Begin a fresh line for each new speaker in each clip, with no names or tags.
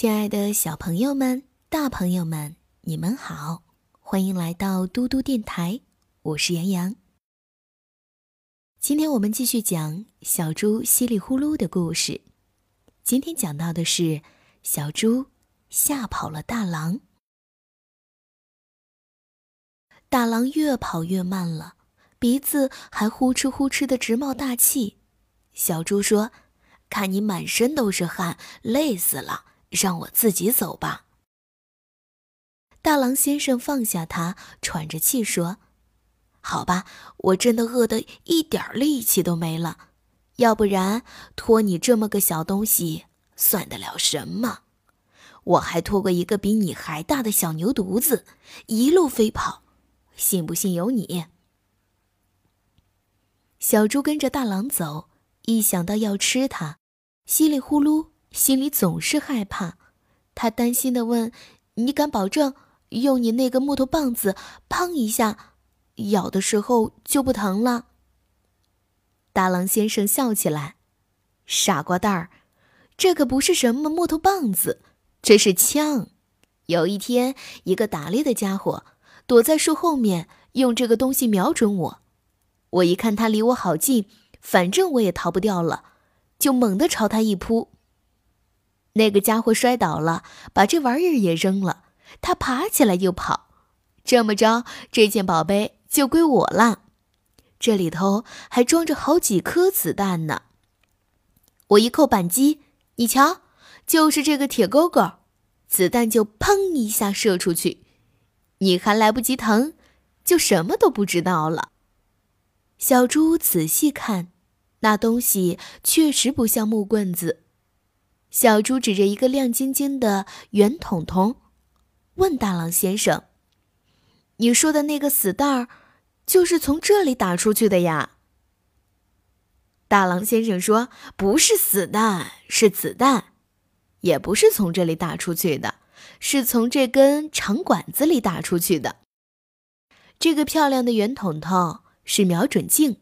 亲爱的小朋友们、大朋友们，你们好，欢迎来到嘟嘟电台，我是杨洋。今天我们继续讲小猪唏哩呼噜的故事。今天讲到的是小猪吓跑了大狼。大狼越跑越慢了，鼻子还呼哧呼哧的直冒大气。小猪说：“看你满身都是汗，累死了。”让我自己走吧。大狼先生放下他，喘着气说：“好吧，我真的饿得一点力气都没了。要不然拖你这么个小东西算得了什么？我还拖过一个比你还大的小牛犊子，一路飞跑，信不信由你。”小猪跟着大狼走，一想到要吃它，稀里呼噜。心里总是害怕，他担心的问：“你敢保证用你那个木头棒子，砰一下，咬的时候就不疼了？”大狼先生笑起来：“傻瓜蛋儿，这可不是什么木头棒子，这是枪。有一天，一个打猎的家伙躲在树后面，用这个东西瞄准我。我一看他离我好近，反正我也逃不掉了，就猛地朝他一扑。”那个家伙摔倒了，把这玩意儿也扔了。他爬起来就跑，这么着，这件宝贝就归我了。这里头还装着好几颗子弹呢。我一扣扳机，你瞧，就是这个铁钩钩，子弹就砰一下射出去，你还来不及疼，就什么都不知道了。小猪仔细看，那东西确实不像木棍子。小猪指着一个亮晶晶的圆筒筒，问大狼先生：“你说的那个死蛋儿，就是从这里打出去的呀？”大狼先生说：“不是死蛋，是子弹，也不是从这里打出去的，是从这根长管子里打出去的。这个漂亮的圆筒筒是瞄准镜，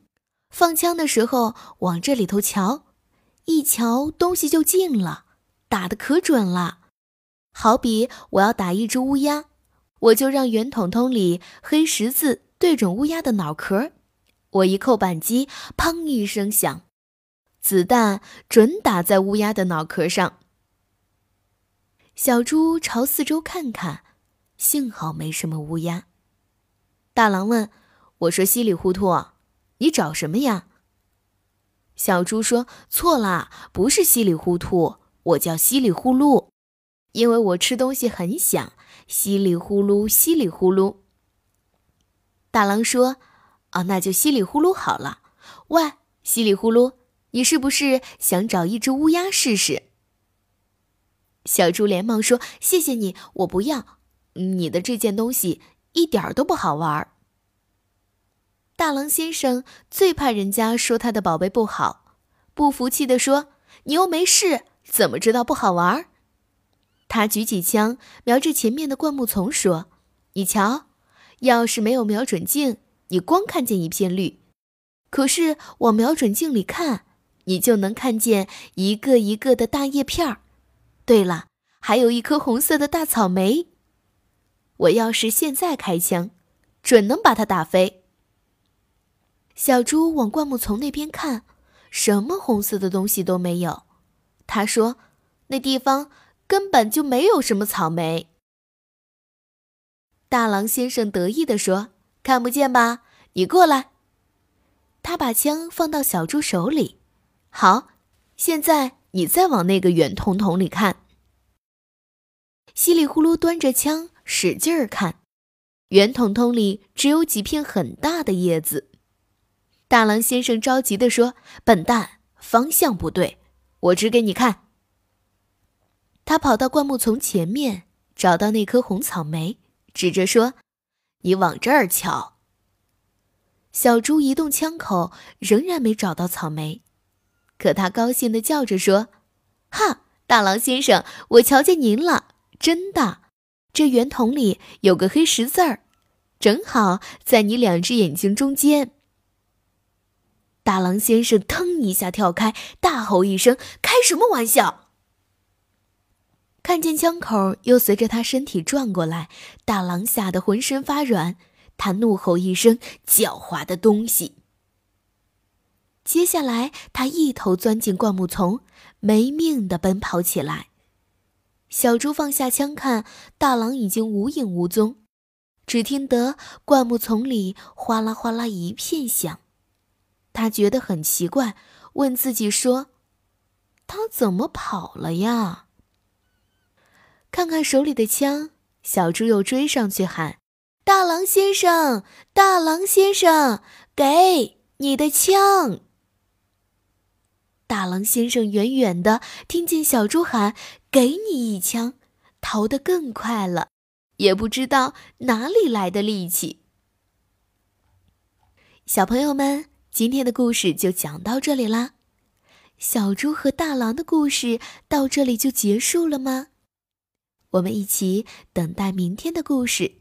放枪的时候往这里头瞧。”一瞧，东西就进了，打的可准了。好比我要打一只乌鸦，我就让圆筒筒里黑十字对准乌鸦的脑壳，我一扣扳机，砰一声响，子弹准打在乌鸦的脑壳上。小猪朝四周看看，幸好没什么乌鸦。大狼问：“我说稀里糊涂，你找什么呀？”小猪说：“错啦，不是稀里糊涂，我叫稀里呼噜，因为我吃东西很响，稀里呼噜，稀里呼噜。”大狼说：“啊，那就稀里呼噜好了。喂，稀里呼噜，你是不是想找一只乌鸦试试？”小猪连忙说：“谢谢你，我不要，你的这件东西一点都不好玩。”大狼先生最怕人家说他的宝贝不好，不服气地说：“你又没事，怎么知道不好玩？”他举起枪，瞄着前面的灌木丛说：“你瞧，要是没有瞄准镜，你光看见一片绿；可是往瞄准镜里看，你就能看见一个一个的大叶片儿。对了，还有一颗红色的大草莓。我要是现在开枪，准能把它打飞。”小猪往灌木丛那边看，什么红色的东西都没有。他说：“那地方根本就没有什么草莓。”大狼先生得意地说：“看不见吧？你过来。”他把枪放到小猪手里。好，现在你再往那个圆筒筒里看。稀里呼噜端着枪使劲儿看，圆筒筒里只有几片很大的叶子。大狼先生着急地说：“笨蛋，方向不对，我指给你看。”他跑到灌木丛前面，找到那颗红草莓，指着说：“你往这儿瞧。”小猪移动枪口，仍然没找到草莓，可他高兴地叫着说：“哈，大狼先生，我瞧见您了！真的，这圆筒里有个黑十字儿，正好在你两只眼睛中间。”大狼先生腾一下跳开，大吼一声：“开什么玩笑！”看见枪口又随着他身体转过来，大狼吓得浑身发软，他怒吼一声：“狡猾的东西！”接下来，他一头钻进灌木丛，没命地奔跑起来。小猪放下枪，看大狼已经无影无踪，只听得灌木丛里哗啦哗啦一片响。他觉得很奇怪，问自己说：“他怎么跑了呀？”看看手里的枪，小猪又追上去喊：“大狼先生，大狼先生，给你的枪！”大狼先生远远的听见小猪喊“给你一枪”，逃得更快了，也不知道哪里来的力气。小朋友们，今天的故事就讲到这里啦。小猪和大狼的故事到这里就结束了吗？我们一起等待明天的故事。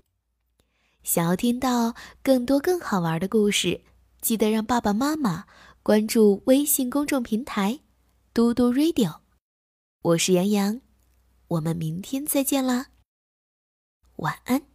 想要听到更多更好玩的故事，记得让爸爸妈妈。关注微信公众平台“嘟嘟 radio”，我是杨洋，我们明天再见啦，晚安。